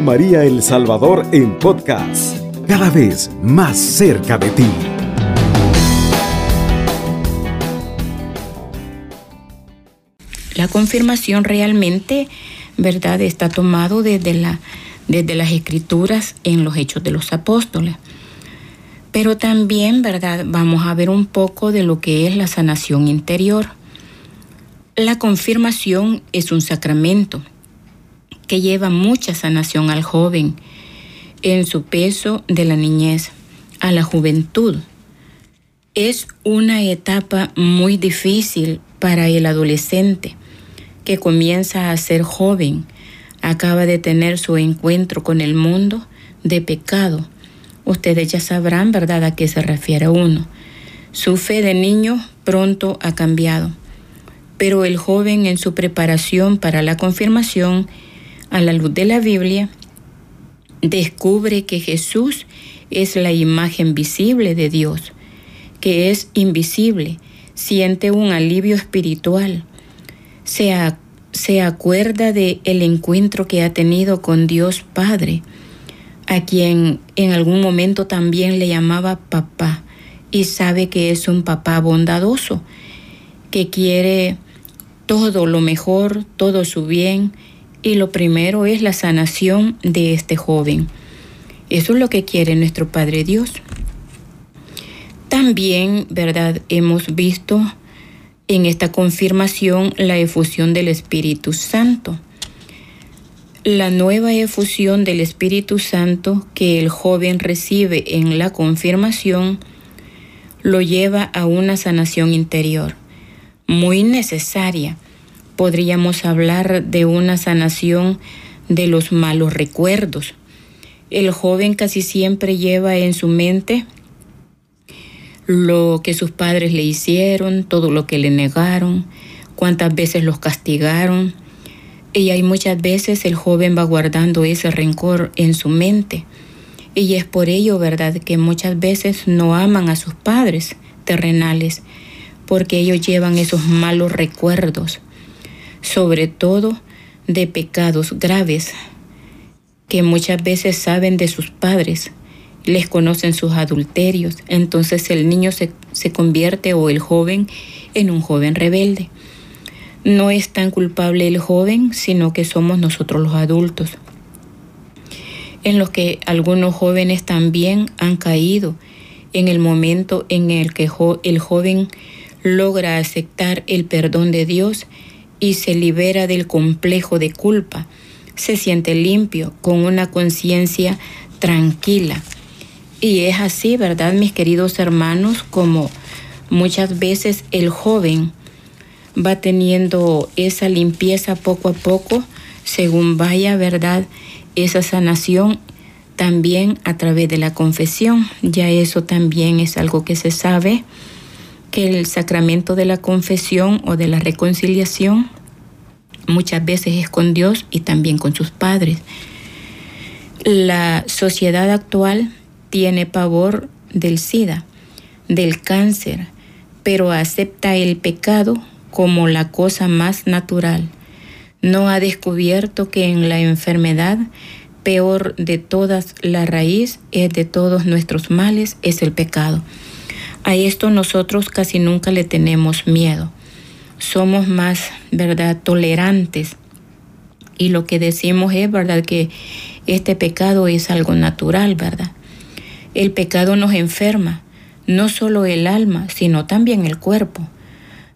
María El Salvador en podcast, cada vez más cerca de ti. La confirmación realmente, ¿verdad?, está tomado desde, la, desde las escrituras en los hechos de los apóstoles. Pero también, ¿verdad?, vamos a ver un poco de lo que es la sanación interior. La confirmación es un sacramento que lleva mucha sanación al joven en su peso de la niñez a la juventud. Es una etapa muy difícil para el adolescente que comienza a ser joven, acaba de tener su encuentro con el mundo de pecado. Ustedes ya sabrán, ¿verdad?, a qué se refiere uno. Su fe de niño pronto ha cambiado, pero el joven en su preparación para la confirmación, a la luz de la Biblia, descubre que Jesús es la imagen visible de Dios, que es invisible, siente un alivio espiritual, se, se acuerda de el encuentro que ha tenido con Dios Padre, a quien en algún momento también le llamaba papá, y sabe que es un papá bondadoso, que quiere todo lo mejor, todo su bien, y lo primero es la sanación de este joven. Eso es lo que quiere nuestro Padre Dios. También, ¿verdad? Hemos visto en esta confirmación la efusión del Espíritu Santo. La nueva efusión del Espíritu Santo que el joven recibe en la confirmación lo lleva a una sanación interior, muy necesaria. Podríamos hablar de una sanación de los malos recuerdos. El joven casi siempre lleva en su mente lo que sus padres le hicieron, todo lo que le negaron, cuántas veces los castigaron. Y hay muchas veces el joven va guardando ese rencor en su mente. Y es por ello, ¿verdad?, que muchas veces no aman a sus padres terrenales, porque ellos llevan esos malos recuerdos, sobre todo de pecados graves, que muchas veces saben de sus padres, les conocen sus adulterios, entonces el niño se, convierte o el joven en un joven rebelde. No es tan culpable el joven, sino que somos nosotros los adultos, en los que algunos jóvenes también han caído en el momento en el que el joven logra aceptar el perdón de Dios y se libera del complejo de culpa, se siente limpio, con una conciencia tranquila y es así, ¿verdad, mis queridos hermanos? Como muchas veces el joven va teniendo esa limpieza poco a poco, según vaya, ¿verdad? Esa sanación también a través de la confesión. Ya eso también es algo que se sabe, que el sacramento de la confesión o de la reconciliación muchas veces es con Dios y también con sus padres. La sociedad actual tiene pavor del SIDA, del cáncer, pero acepta el pecado como la cosa más natural. No ha descubierto que en la enfermedad peor de todas la raíz es de todos nuestros males es el pecado. A esto nosotros casi nunca le tenemos miedo. Somos más, ¿verdad?, tolerantes. Y lo que decimos es, ¿verdad?, que este pecado es algo natural, ¿verdad? El pecado nos enferma, no solo el alma, sino también el cuerpo.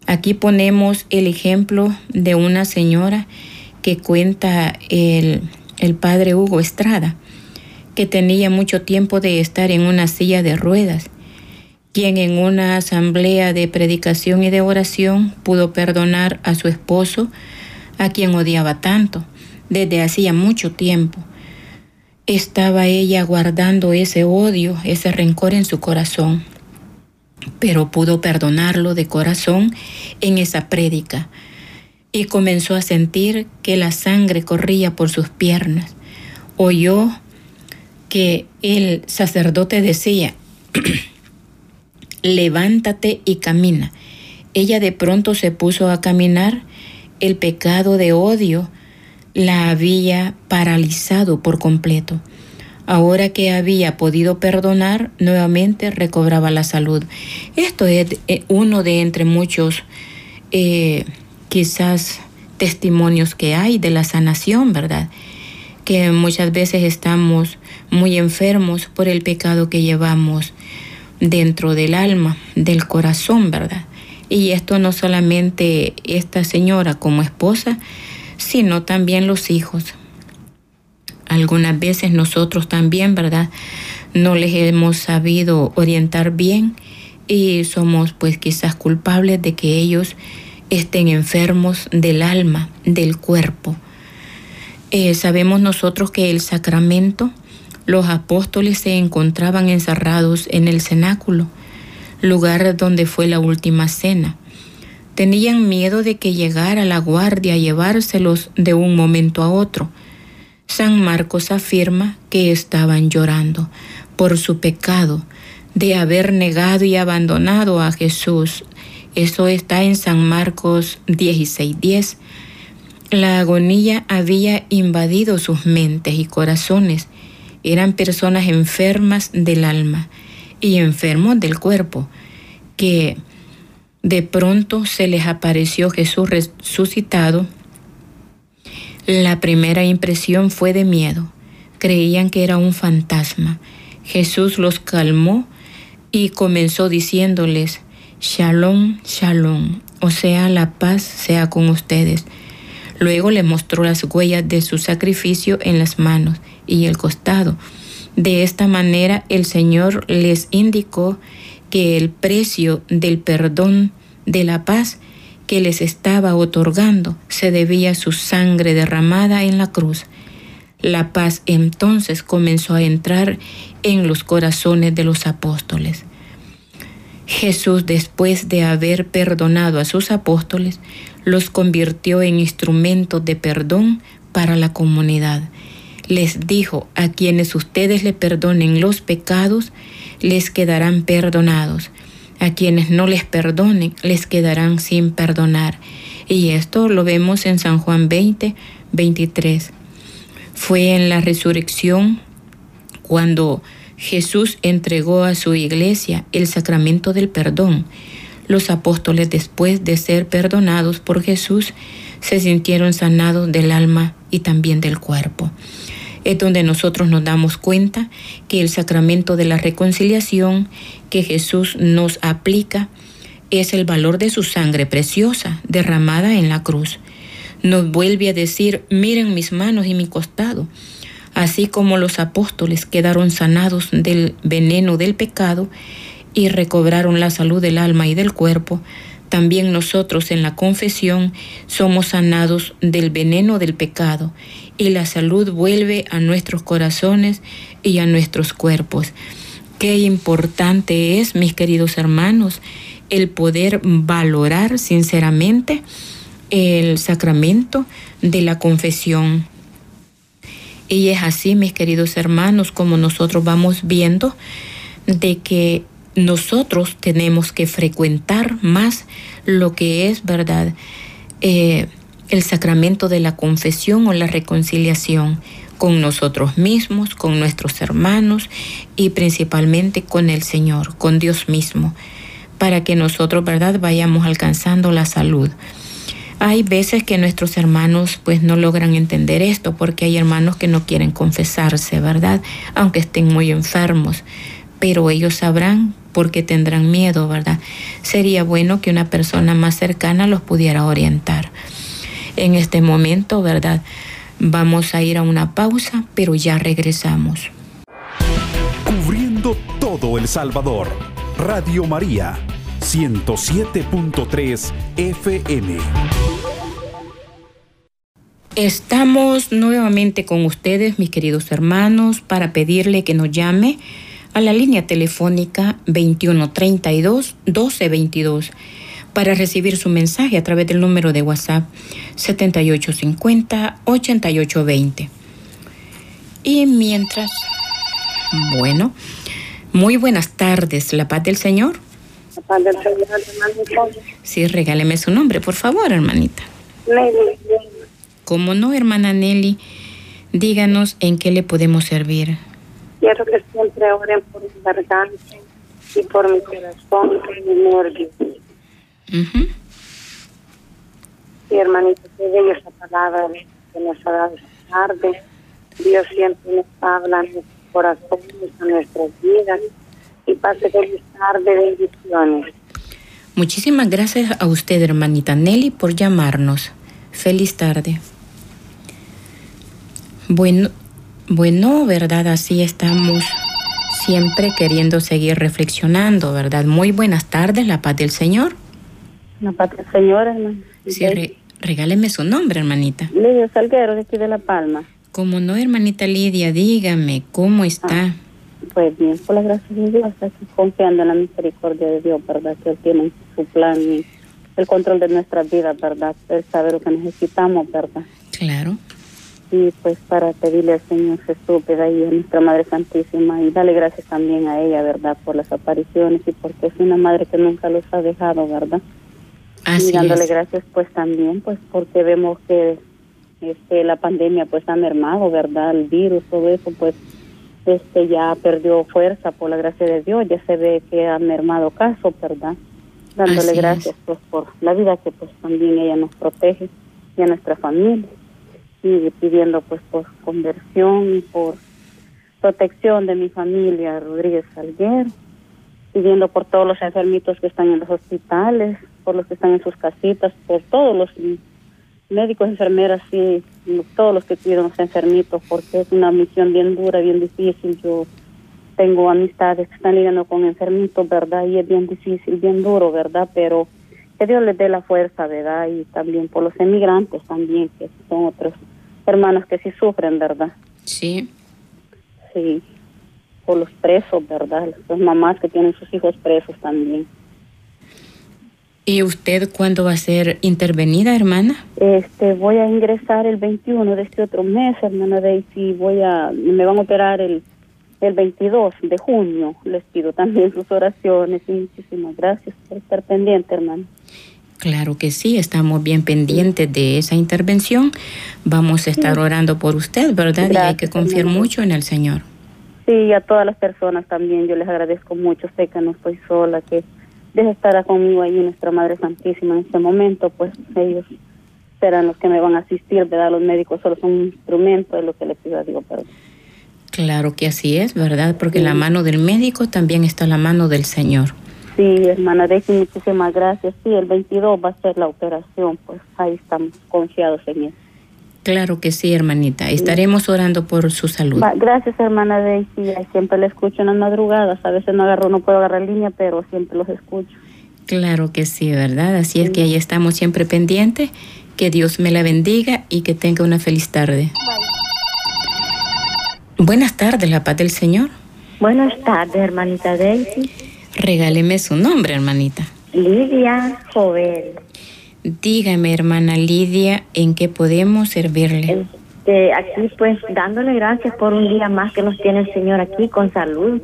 Aquí ponemos el ejemplo de una señora que cuenta el, el padre Hugo Estrada, que tenía mucho tiempo de estar en una silla de ruedas, quien en una asamblea de predicación y de oración pudo perdonar a su esposo, a quien odiaba tanto, desde hacía mucho tiempo estaba ella guardando ese odio, ese rencor en su corazón, pero pudo perdonarlo de corazón en esa prédica y comenzó a sentir que la sangre corría por sus piernas. Oyó que el sacerdote decía, levántate y camina. Ella de pronto se puso a caminar, el pecado de odio la había paralizado por completo. Ahora que había podido perdonar, nuevamente recobraba la salud. Esto es eh, uno de entre muchos eh, quizás testimonios que hay de la sanación, ¿verdad? Que muchas veces estamos muy enfermos por el pecado que llevamos dentro del alma, del corazón, ¿verdad? Y esto no solamente esta señora como esposa, sino también los hijos. Algunas veces nosotros también, ¿verdad? No les hemos sabido orientar bien y somos pues quizás culpables de que ellos estén enfermos del alma, del cuerpo. Eh, sabemos nosotros que el sacramento, los apóstoles se encontraban encerrados en el cenáculo, lugar donde fue la última cena. Tenían miedo de que llegara la guardia a llevárselos de un momento a otro. San Marcos afirma que estaban llorando por su pecado de haber negado y abandonado a Jesús. Eso está en San Marcos 16:10. La agonía había invadido sus mentes y corazones. Eran personas enfermas del alma y enfermos del cuerpo, que de pronto se les apareció Jesús resucitado la primera impresión fue de miedo. Creían que era un fantasma. Jesús los calmó y comenzó diciéndoles, Shalom, shalom, o sea, la paz sea con ustedes. Luego les mostró las huellas de su sacrificio en las manos y el costado. De esta manera el Señor les indicó que el precio del perdón de la paz que les estaba otorgando se debía a su sangre derramada en la cruz. La paz entonces comenzó a entrar en los corazones de los apóstoles. Jesús, después de haber perdonado a sus apóstoles, los convirtió en instrumentos de perdón para la comunidad. Les dijo, a quienes ustedes le perdonen los pecados, les quedarán perdonados a quienes no les perdonen, les quedarán sin perdonar. Y esto lo vemos en San Juan 20, 23. Fue en la resurrección cuando Jesús entregó a su iglesia el sacramento del perdón. Los apóstoles, después de ser perdonados por Jesús, se sintieron sanados del alma y también del cuerpo es donde nosotros nos damos cuenta que el sacramento de la reconciliación que Jesús nos aplica es el valor de su sangre preciosa derramada en la cruz. Nos vuelve a decir, miren mis manos y mi costado. Así como los apóstoles quedaron sanados del veneno del pecado y recobraron la salud del alma y del cuerpo, también nosotros en la confesión somos sanados del veneno del pecado y la salud vuelve a nuestros corazones y a nuestros cuerpos. Qué importante es, mis queridos hermanos, el poder valorar sinceramente el sacramento de la confesión. Y es así, mis queridos hermanos, como nosotros vamos viendo de que nosotros tenemos que frecuentar más lo que es, ¿verdad? Eh, el sacramento de la confesión o la reconciliación con nosotros mismos, con nuestros hermanos y principalmente con el Señor, con Dios mismo, para que nosotros, ¿verdad?, vayamos alcanzando la salud. Hay veces que nuestros hermanos pues no logran entender esto porque hay hermanos que no quieren confesarse, ¿verdad? Aunque estén muy enfermos, pero ellos sabrán porque tendrán miedo, ¿verdad? Sería bueno que una persona más cercana los pudiera orientar. En este momento, ¿verdad? Vamos a ir a una pausa, pero ya regresamos. Cubriendo todo El Salvador. Radio María, 107.3 FM. Estamos nuevamente con ustedes, mis queridos hermanos, para pedirle que nos llame a la línea telefónica 2132 1222 para recibir su mensaje a través del número de WhatsApp 7850-8820. Y mientras, bueno, muy buenas tardes, la paz del Señor. La paz del Señor, hermanita. Sí, regáleme su nombre, por favor, hermanita. Como no, hermana Nelly, díganos en qué le podemos servir. Quiero que siempre oren por mi garganta y por mi corazón y mi nervios. Ujú. Sí, hermanito, qué bella esa palabra que nos ha dado esta tarde. Dios siempre nos habla a nuestros corazones, a nuestras vidas. Y pase feliz tarde, bendiciones. Muchísimas gracias a usted, hermanita Nelly, por llamarnos. Feliz tarde. Bueno, bueno, ¿verdad? Así estamos siempre queriendo seguir reflexionando, ¿verdad? Muy buenas tardes, la paz del Señor. La paz del Señor, hermano. Sí, re- regáleme su nombre, hermanita. Lidia Salguero, de aquí de La Palma. Como no, hermanita Lidia, dígame, ¿cómo está? Pues bien, por las gracias de Dios, aquí confiando en la misericordia de Dios, ¿verdad? Que Él tiene su plan y el control de nuestras vidas, ¿verdad? Él sabe lo que necesitamos, ¿verdad? Claro. Y pues para pedirle al Señor Jesús, ¿verdad? Y a nuestra Madre Santísima, y darle gracias también a ella, ¿verdad? Por las apariciones y porque es una madre que nunca los ha dejado, ¿verdad? Así y dándole es. gracias pues también pues porque vemos que este la pandemia pues ha mermado verdad el virus todo eso pues este ya perdió fuerza por la gracia de Dios ya se ve que ha mermado caso verdad dándole Así es. gracias pues por la vida que pues también ella nos protege y a nuestra familia. Y pidiendo pues por conversión y por protección de mi familia Rodríguez Salguero. Pidiendo por todos los enfermitos que están en los hospitales, por los que están en sus casitas, por todos los médicos, enfermeras y todos los que cuidan a los enfermitos, porque es una misión bien dura, bien difícil. Yo tengo amistades que están lidiando con enfermitos, ¿verdad? Y es bien difícil, bien duro, ¿verdad? Pero que Dios les dé la fuerza, ¿verdad? Y también por los emigrantes también, que son otros hermanos que sí sufren, ¿verdad? Sí. Sí, por los presos, ¿verdad? Las mamás que tienen sus hijos presos también. ¿Y usted cuándo va a ser intervenida, hermana? Este, voy a ingresar el 21 de este otro mes, hermana Daisy, voy a, me van a operar el, el 22 de junio. Les pido también sus oraciones y muchísimas gracias por estar pendiente, hermana. Claro que sí, estamos bien pendientes de esa intervención. Vamos a estar orando por usted, ¿verdad? y hay que confiar hermana. mucho en el Señor. Sí, y a todas las personas también, yo les agradezco mucho, sé que no estoy sola, que Dios estará conmigo ahí, nuestra Madre Santísima, en este momento, pues ellos serán los que me van a asistir, ¿verdad? Los médicos solo son un instrumento, es lo que le pido a Dios, perdón. Claro que así es, ¿verdad? Porque en la mano del médico también está la mano del Señor. Sí, hermana Daisy, muchísimas gracias. Sí, el 22 va a ser la operación, pues ahí estamos confiados en eso. Claro que sí, hermanita. Estaremos orando por su salud. Gracias, hermana Daisy. Siempre la escucho en las madrugadas. A veces no agarro, no puedo agarrar línea, pero siempre los escucho. Claro que sí, ¿verdad? Así es que ahí estamos siempre pendientes. Que Dios me la bendiga y que tenga una feliz tarde. Buenas tardes, la paz del Señor. Buenas tardes, hermanita Daisy. Regáleme su nombre, hermanita. Lidia Jovel. Dígame, hermana Lidia, ¿en qué podemos servirle? Este, aquí pues dándole gracias por un día más que nos tiene el Señor aquí con salud.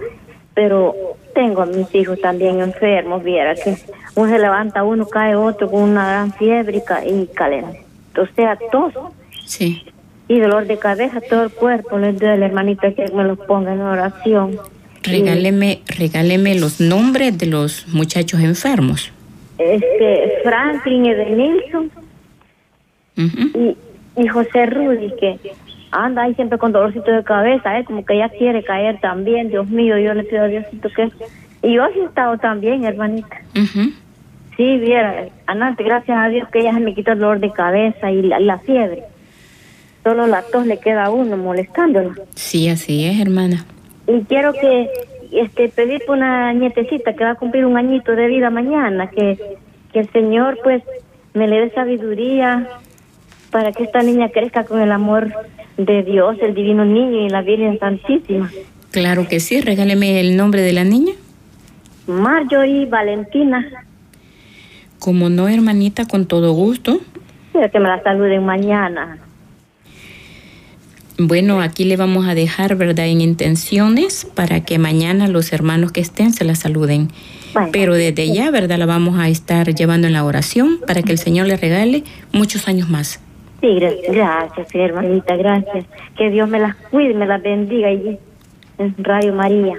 Pero tengo a mis hijos también enfermos, viera que uno se levanta, uno cae otro con una gran fiebre y, ca- y calentamiento. O sea, tos Sí. y dolor de cabeza, todo el cuerpo. Les duele, hermanita, que me los ponga en oración. Regáleme, regáleme los nombres de los muchachos enfermos. Este, Franklin Edenilson Ujú. y, y José Rudy, que anda ahí siempre con dolorcito de cabeza, ¿eh? como que ella quiere caer también. Dios mío, yo le pido a Diosito que. Y yo sí he estado también, hermanita. Ujú. Sí, viera, Anante, gracias a Dios que ella se me quitó el dolor de cabeza y la, la fiebre. Solo la tos le queda a uno molestándola. Sí, así es, hermana. Y quiero que este pedir por una nietecita que va a cumplir un añito de vida mañana, que, que el Señor pues me le dé sabiduría para que esta niña crezca con el amor de Dios, el divino niño y la Virgen Santísima. Claro que sí, regáleme el nombre de la niña. Marjorie Valentina, Como no, hermanita, con todo gusto. quiero que me la saluden mañana. Bueno, aquí le vamos a dejar, ¿verdad?, en intenciones para que mañana los hermanos que estén se la saluden. Bueno. Pero desde ya, ¿verdad?, la vamos a estar llevando en la oración para que el Señor le regale muchos años más. Sí, gracias, hermanita, gracias. Que Dios me las cuide, me las bendiga y en Radio María.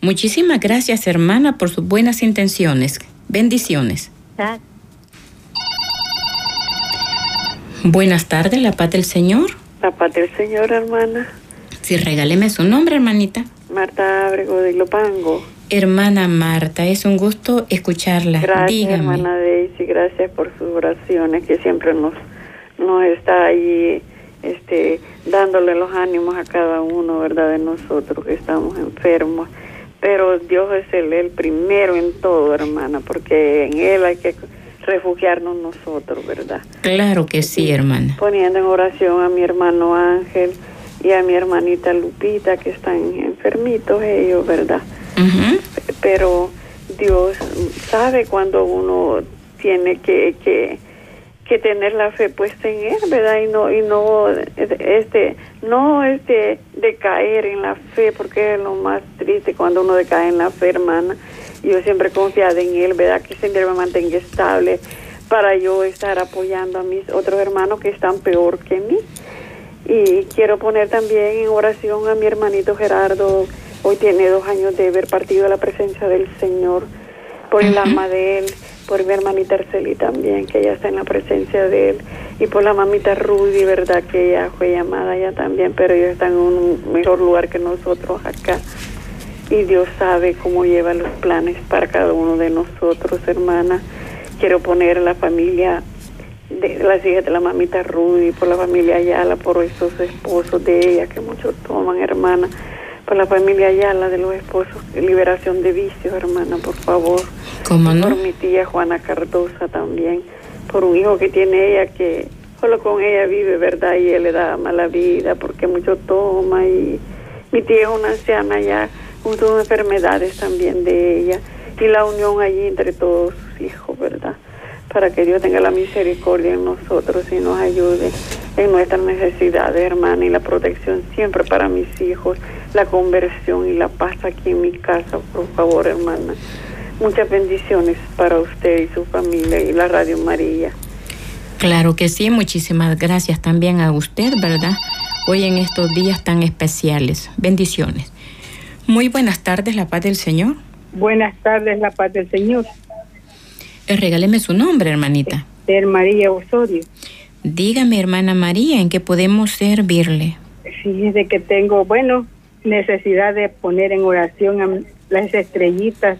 Muchísimas gracias, hermana, por sus buenas intenciones. Bendiciones. Buenas tardes, la paz del Señor. La paz del Señor, hermana. Sí, regáleme su nombre, hermanita. Marta Abrego de Lopango. Hermana Marta, es un gusto escucharla. Gracias, hermana Daisy, gracias por sus oraciones que siempre nos no está ahí este, dándole los ánimos a cada uno, ¿verdad? De nosotros que estamos enfermos. Pero Dios es el, el primero en todo, hermana, porque en Él hay que refugiarnos nosotros, ¿verdad? Claro que sí, hermana. Poniendo en oración a mi hermano Ángel y a mi hermanita Lupita, que están enfermitos ellos, ¿verdad? Pero Dios sabe cuando uno tiene que, que que tener la fe puesta en él, ¿verdad? Y no y no este no este decaer en la fe, porque es lo más triste cuando uno decae en la fe, hermana. Yo siempre he confiado en él, ¿verdad? Que siempre me mantenga estable para yo estar apoyando a mis otros hermanos que están peor que mí. Y quiero poner también en oración a mi hermanito Gerardo. Hoy tiene dos años de haber partido a la presencia del Señor por el alma de él por mi hermanita Arceli también, que ella está en la presencia de él, y por la mamita Rudy, ¿verdad? Que ella fue llamada ya también, pero ella está en un mejor lugar que nosotros acá. Y Dios sabe cómo lleva los planes para cada uno de nosotros, hermana. Quiero poner a la familia de las hijas de la mamita Rudy, por la familia Ayala, por esos esposos de ella que muchos toman, hermana por la familia Ayala de los esposos, liberación de vicios, hermana, por favor. ¿Cómo no? Por mi tía Juana Cardosa también, por un hijo que tiene ella que solo con ella vive, ¿verdad? Y él le da mala vida porque mucho toma y mi tía es una anciana ya, con enfermedades también de ella y la unión allí entre todos sus hijos, ¿verdad? Para que Dios tenga la misericordia en nosotros y nos ayude en nuestras necesidades, hermana, y la protección siempre para mis hijos, la conversión y la paz aquí en mi casa, por favor, hermana. Muchas bendiciones para usted y su familia y la Radio María. Claro que sí, muchísimas gracias también a usted, ¿verdad? Hoy en estos días tan especiales. Bendiciones. Muy buenas tardes, la paz del Señor. Buenas tardes, la paz del Señor. Eh, regáleme su nombre, hermanita. Ser María Osorio. Dígame, hermana María, ¿en qué podemos servirle? Sí, es de que tengo, bueno, necesidad de poner en oración a las estrellitas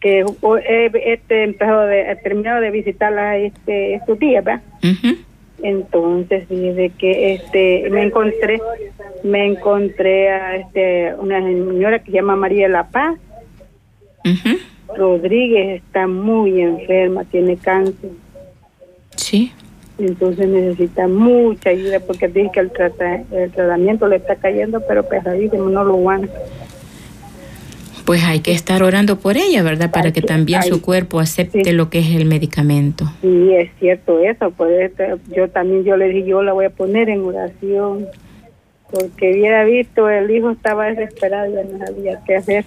que he, empezado de, he terminado de visitarlas este, estos días, ¿verdad? Entonces, de que este me encontré me encontré a este una señora que se llama María La Paz. Rodríguez está muy enferma, tiene cáncer. Sí. Entonces necesita mucha ayuda porque dice que el, el tratamiento le está cayendo, pero pesadísimo, no lo aguanta. Pues hay que estar orando por ella, ¿verdad? Para que, también su cuerpo acepte lo que es el medicamento. Sí, es cierto eso. Pues yo también yo le dije, yo la voy a poner en oración, porque hubiera visto, el hijo estaba desesperado, ya no sabía qué hacer.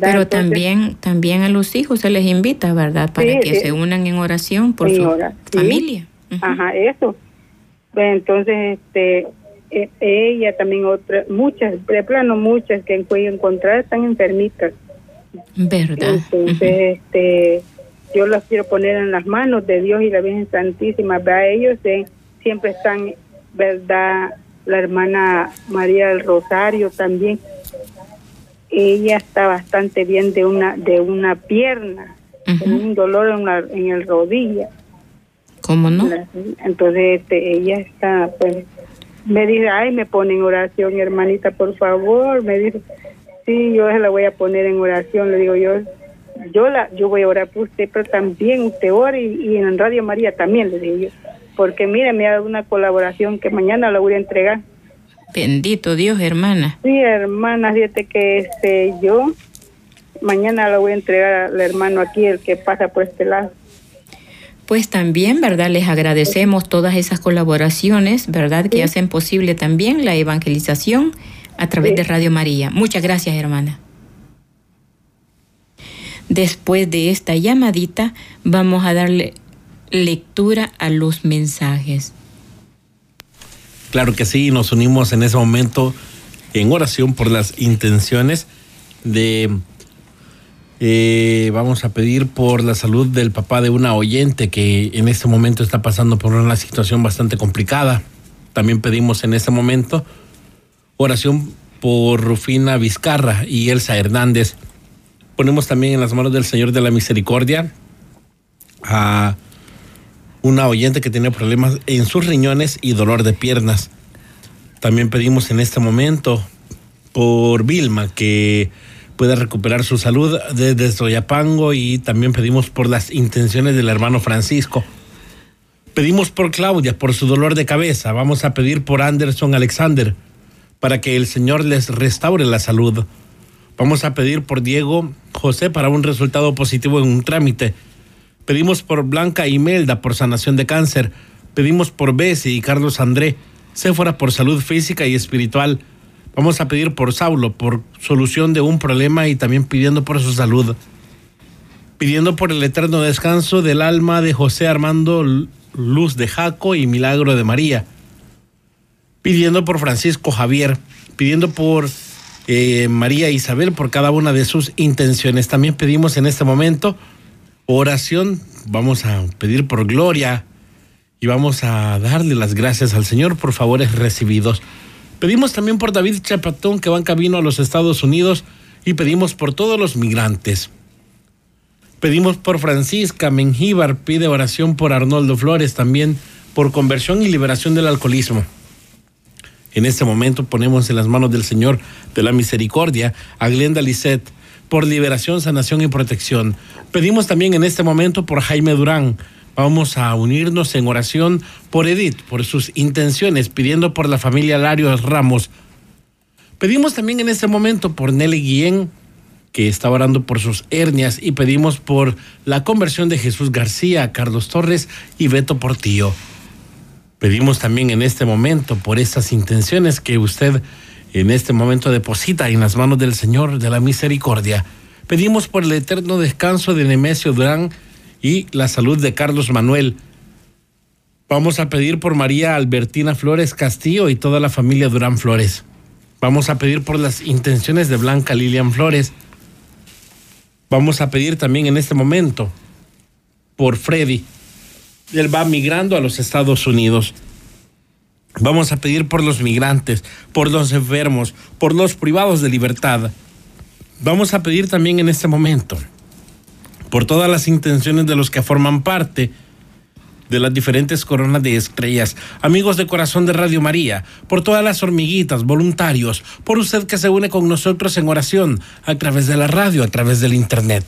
Pero también también a los hijos se les invita, ¿verdad? Para que se unan en oración por su familia. Ajá, eso. Pues entonces, este, e, ella también otra, muchas, de plano muchas que he encontrar están enfermitas. ¿Verdad? Entonces, este, yo las quiero poner en las manos de Dios y la Virgen Santísima. ¿verdad? Ellos eh, siempre están, ¿verdad? La hermana María del Rosario también ella está bastante bien de una de una pierna, con un dolor en, la, en el rodilla. ¿Cómo no? Entonces este, ella está, pues, me dice, ay, me pone en oración, hermanita, por favor. Me dice, sí, yo se la voy a poner en oración. Le digo, yo yo la yo voy a orar por usted, pero también usted ora y, en Radio María también, le digo yo. Porque mire, me ha dado una colaboración que mañana la voy a entregar. Bendito Dios, hermana. Sí, hermana, fíjate que este, yo mañana lo voy a entregar al hermano aquí, el que pasa por este lado. Pues también, ¿verdad? Les agradecemos todas esas colaboraciones, ¿verdad? Que hacen posible también la evangelización a través de Radio María. Muchas gracias, hermana. Después de esta llamadita, vamos a darle lectura a los mensajes. Claro que sí, nos unimos en ese momento en oración por las intenciones de... Eh, vamos a pedir por la salud del papá de una oyente que en este momento está pasando por una situación bastante complicada. También pedimos en este momento oración por Rufina Vizcarra y Elsa Hernández. Ponemos también en las manos del Señor de la Misericordia a una oyente que tiene problemas en sus riñones y dolor de piernas. También pedimos en este momento por Vilma que pueda recuperar su salud desde Soyapango y también pedimos por las intenciones del hermano Francisco. Pedimos por Claudia, por su dolor de cabeza. Vamos a pedir por Anderson Alexander para que el Señor les restaure la salud. Vamos a pedir por Diego José para un resultado positivo en un trámite. Pedimos por Blanca Imelda por sanación de cáncer. Pedimos por Bessie y Carlos André, fuera por salud física y espiritual. Vamos a pedir por Saulo por solución de un problema y también pidiendo por su salud. Pidiendo por el eterno descanso del alma de José Armando Luz de Jaco y Milagro de María pidiendo por Francisco Javier, pidiendo por eh, María Isabel, por cada una de sus intenciones. También pedimos en este momento oración, vamos a pedir por Gloria y vamos a darle las gracias al Señor por favores recibidos. Pedimos también por David Chapatón que va en camino a los Estados Unidos y pedimos por todos los migrantes. Pedimos por Francisca Mengíbar, pide oración por Arnoldo Flores también, por conversión y liberación del alcoholismo. En este momento ponemos en las manos del Señor de la Misericordia a Glenda Lisset por liberación, sanación y protección. Pedimos también en este momento por Jaime Durán. Vamos a unirnos en oración por Edith, por sus intenciones, pidiendo por la familia Larios Ramos. Pedimos también en este momento por Nelly Guillén, que está orando por sus hernias, y pedimos por la conversión de Jesús García, Carlos Torres y Beto Portillo. Pedimos también en este momento por estas intenciones que usted en este momento deposita en las manos del Señor de la Misericordia. Pedimos por el eterno descanso de Nemesio Durán y la salud de Carlos Manuel. Vamos a pedir por María Albertina Flores Castillo y toda la familia Durán Flores. Vamos a pedir por las intenciones de Blanca Lilian Flores. Vamos a pedir también en este momento por Freddy, él va migrando a los Estados Unidos. Vamos a pedir por los migrantes, por los enfermos, por los privados de libertad. Vamos a pedir también en este momento por todas las intenciones de los que forman parte de las diferentes coronas de estrellas, amigos de corazón de Radio María, por todas las hormiguitas, voluntarios, por usted que se une con nosotros en oración a través de la radio, a través del Internet.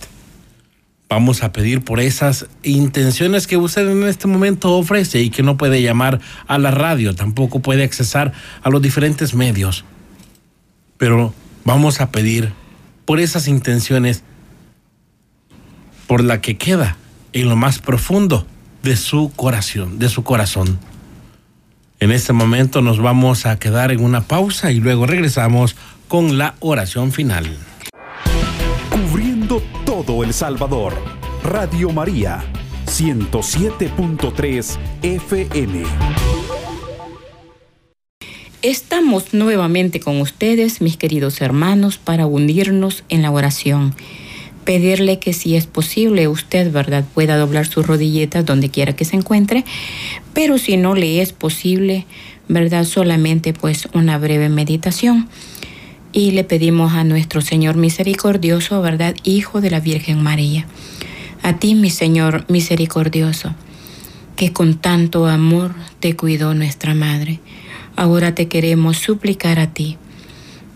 Vamos a pedir por esas intenciones que usted en este momento ofrece y que no puede llamar a la radio, tampoco puede accesar a los diferentes medios. Pero vamos a pedir por esas intenciones, por la que queda en lo más profundo de su corazón, de su corazón. En este momento nos vamos a quedar en una pausa y luego regresamos con la oración final todo El Salvador. Radio María, 107.3 FM. Estamos nuevamente con ustedes, mis queridos hermanos, para unirnos en la oración. Pedirle que si es posible usted, ¿verdad?, pueda doblar sus rodilletas donde quiera que se encuentre, pero si no le es posible, ¿verdad?, solamente pues una breve meditación y le pedimos a nuestro Señor misericordioso, ¿verdad? Hijo de la Virgen María. A ti, mi Señor misericordioso, que con tanto amor te cuidó nuestra Madre. Ahora te queremos suplicar a ti,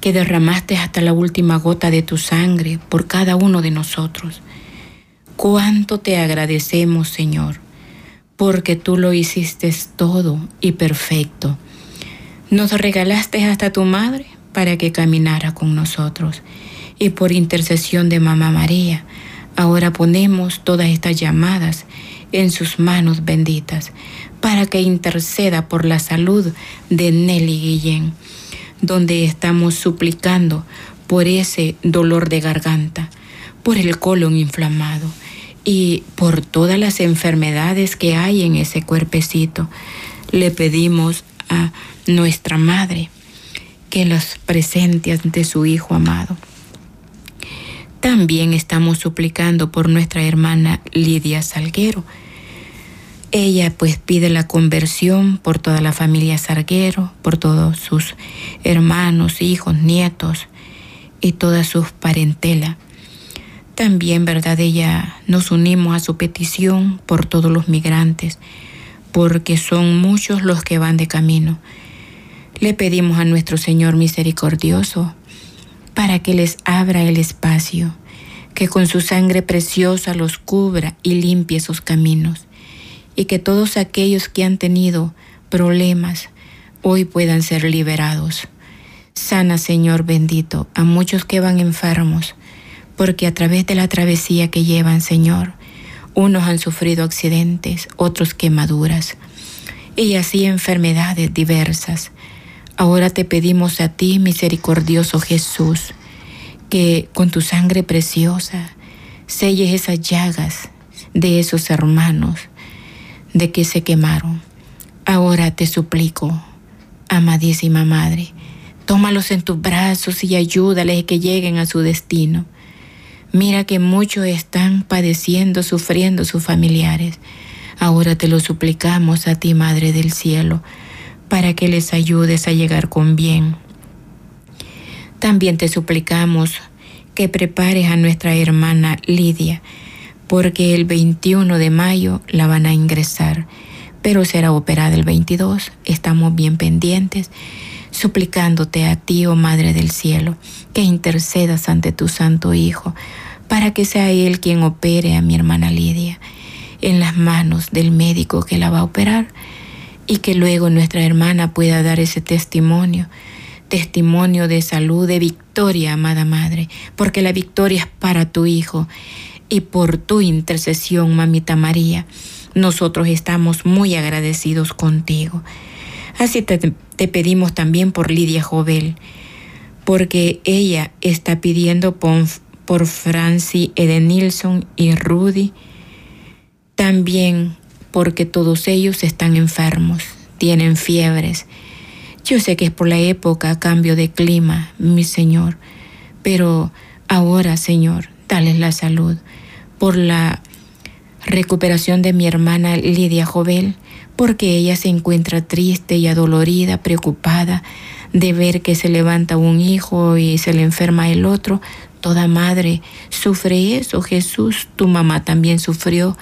que derramaste hasta la última gota de tu sangre por cada uno de nosotros. Cuánto te agradecemos, Señor, porque tú lo hiciste todo y perfecto. Nos regalaste hasta tu madre para que caminara con nosotros. Y por intercesión de Mamá María, ahora ponemos todas estas llamadas en sus manos benditas, para que interceda por la salud de Nelly Guillén, donde estamos suplicando por ese dolor de garganta, por el colon inflamado y por todas las enfermedades que hay en ese cuerpecito, le pedimos a nuestra Madre que los presente ante su Hijo amado. También estamos suplicando por nuestra hermana Lidia Salguero. Ella pues pide la conversión por toda la familia Salguero, por todos sus hermanos, hijos, nietos y toda su parentela. También, ¿verdad? Ella nos unimos a su petición por todos los migrantes, porque son muchos los que van de camino. Le pedimos a nuestro Señor misericordioso para que les abra el espacio, que con su sangre preciosa los cubra y limpie sus caminos, y que todos aquellos que han tenido problemas hoy puedan ser liberados. Sana, Señor bendito, a muchos que van enfermos, porque a través de la travesía que llevan, Señor, unos han sufrido accidentes, otros quemaduras, y así enfermedades diversas. Ahora te pedimos a ti, misericordioso Jesús, que con tu sangre preciosa selles esas llagas de esos hermanos de que se quemaron. Ahora te suplico, amadísima Madre, tómalos en tus brazos y ayúdales que lleguen a su destino. Mira que muchos están padeciendo, sufriendo sus familiares. Ahora te lo suplicamos a ti, Madre del Cielo, para que les ayudes a llegar con bien. También te suplicamos que prepares a nuestra hermana Lidia, porque el 21 de mayo la van a ingresar, pero será operada el 22. Estamos bien pendientes, suplicándote a ti, oh Madre del Cielo, que intercedas ante tu Santo Hijo para que sea Él quien opere a mi hermana Lidia en las manos del médico que la va a operar y que luego nuestra hermana pueda dar ese testimonio, testimonio de salud, de victoria, amada Madre, porque la victoria es para tu Hijo y por tu intercesión, Mamita María, nosotros estamos muy agradecidos contigo. Así te, pedimos también por Lidia Jovel, porque ella está pidiendo por Francie Edenilson y Rudy, también porque todos ellos están enfermos, tienen fiebres. Yo sé que es por la época, cambio de clima, mi Señor, pero ahora, Señor, dales la salud. Por la recuperación de mi hermana Lidia Jovel, porque ella se encuentra triste y adolorida, preocupada de ver que se levanta un hijo y se le enferma el otro, Toda madre sufre eso, Jesús, tu mamá también sufrió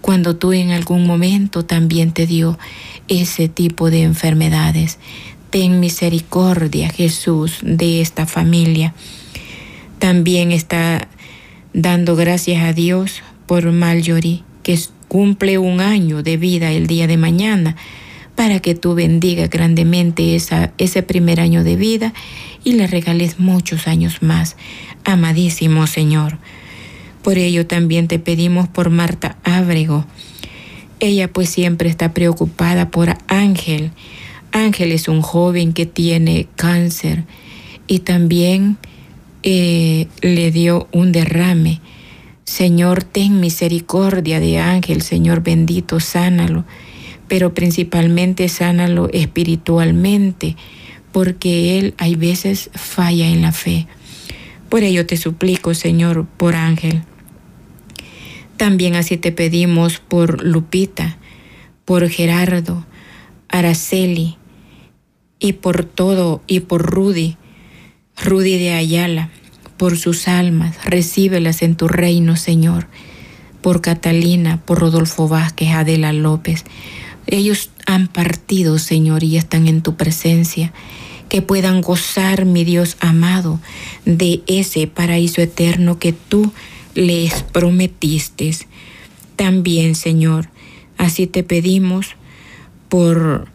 cuando tú en algún momento también te dio ese tipo de enfermedades. Ten misericordia, Jesús, de esta familia. También está dando gracias a Dios por Mallory, que cumple un año de vida el día de mañana, para que tú bendiga grandemente esa, ese primer año de vida y le regales muchos años más amadísimo Señor. Por ello también te pedimos por Marta Ábrego. Ella pues siempre está preocupada por Ángel. Ángel es un joven que tiene cáncer y también eh, le dio un derrame. Señor, ten misericordia de Ángel, Señor bendito, sánalo, pero principalmente sánalo espiritualmente, porque él hay veces falla en la fe. Por ello te suplico, Señor, por Ángel. También así te pedimos por Lupita, por Gerardo, Araceli y por todo y por Rudy, Rudy de Ayala, por sus almas, recíbelas en tu reino, Señor, por Catalina, por Rodolfo Vázquez, Adela López. Ellos han partido, Señor, y están en tu presencia que puedan gozar, mi Dios amado, de ese paraíso eterno que tú les prometiste. También, Señor, así te pedimos por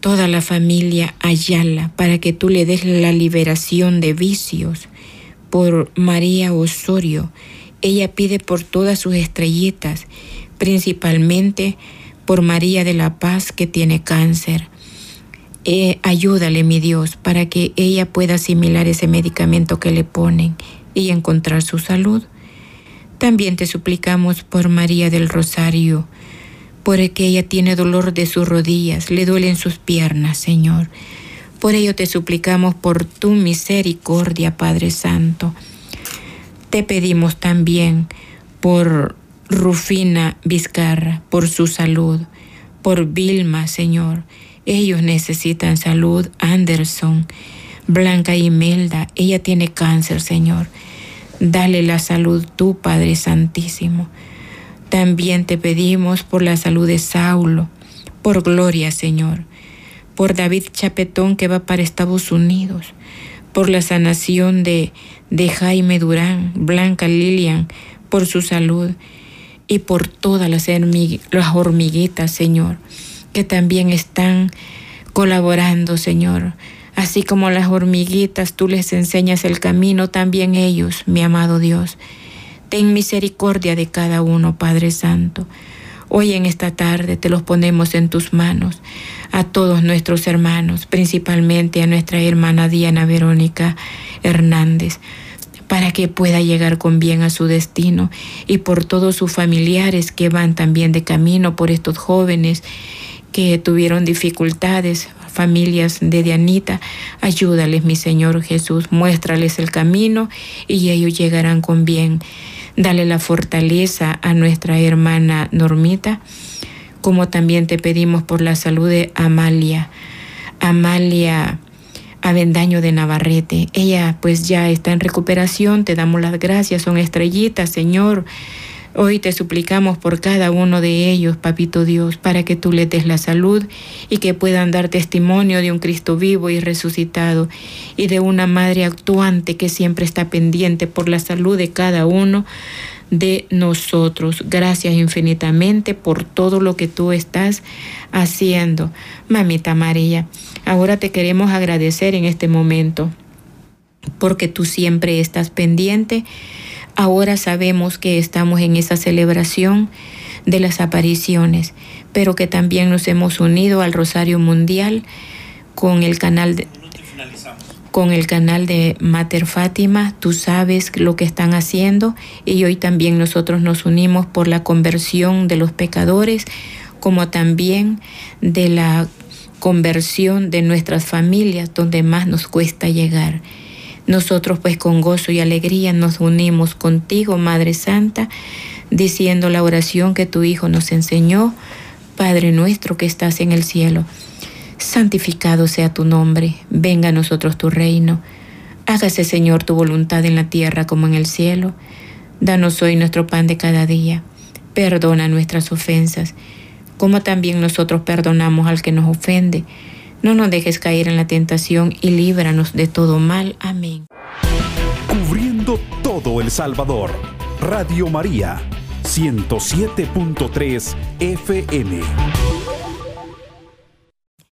toda la familia Ayala, para que tú le des la liberación de vicios. Por María Osorio, ella pide por todas sus estrellitas, principalmente por María de la Paz que tiene cáncer eh, ayúdale, mi Dios, para que ella pueda asimilar ese medicamento que le ponen y encontrar su salud. También te suplicamos por María del Rosario, porque ella tiene dolor de sus rodillas, le duelen sus piernas, Señor. Por ello te suplicamos por tu misericordia, Padre Santo. Te pedimos también por Rufina Vizcarra, por su salud, por Vilma, Señor. Ellos necesitan salud. Anderson, Blanca Imelda, ella tiene cáncer, Señor. Dale la salud tú, Padre Santísimo. También te pedimos por la salud de Saulo, por gloria, Señor, por David Chapetón que va para Estados Unidos, por la sanación de, de Jaime Durán, Blanca Lilian, por su salud. Y por todas las, las hormiguitas, Señor, que también están colaborando, Señor, Así como las hormiguitas tú les enseñas el camino, también ellos, mi amado Dios. Ten misericordia de cada uno, Padre Santo. Hoy en esta tarde te los ponemos en tus manos, a todos nuestros hermanos, principalmente a nuestra hermana Diana Verónica Hernández, para que pueda llegar con bien a su destino y por todos sus familiares que van también de camino, por estos jóvenes que tuvieron dificultades, familias de Dianita, ayúdales, mi Señor Jesús, muéstrales el camino y ellos llegarán con bien. Dale la fortaleza a nuestra hermana Normita, como también te pedimos por la salud de Amalia. Amalia Avendaño de Navarrete. Ella pues ya está en recuperación, te damos las gracias, son estrellitas, Señor. Hoy te suplicamos por cada uno de ellos, Papito Dios, para que tú les des la salud y que puedan dar testimonio de un Cristo vivo y resucitado y de una Madre actuante que siempre está pendiente por la salud de cada uno de nosotros. Gracias infinitamente por todo lo que tú estás haciendo, Mamita María. Ahora te queremos agradecer en este momento porque tú siempre estás pendiente Ahora sabemos que estamos en esa celebración de las apariciones, pero que también nos hemos unido al Rosario Mundial con el canal de, con el canal de Mater Fátima, tú sabes lo que están haciendo y hoy también nosotros nos unimos por la conversión de los pecadores, como también de la conversión de nuestras familias donde más nos cuesta llegar. Nosotros pues con gozo y alegría nos unimos contigo, Madre Santa, diciendo la oración que tu Hijo nos enseñó, Padre nuestro que estás en el cielo. Santificado sea tu nombre, venga a nosotros tu reino. Hágase, Señor, tu voluntad en la tierra como en el cielo. Danos hoy nuestro pan de cada día. Perdona nuestras ofensas, como también nosotros perdonamos al que nos ofende no nos dejes caer en la tentación y líbranos de todo mal. Amén. Cubriendo todo El Salvador. Radio María, 107.3 FM.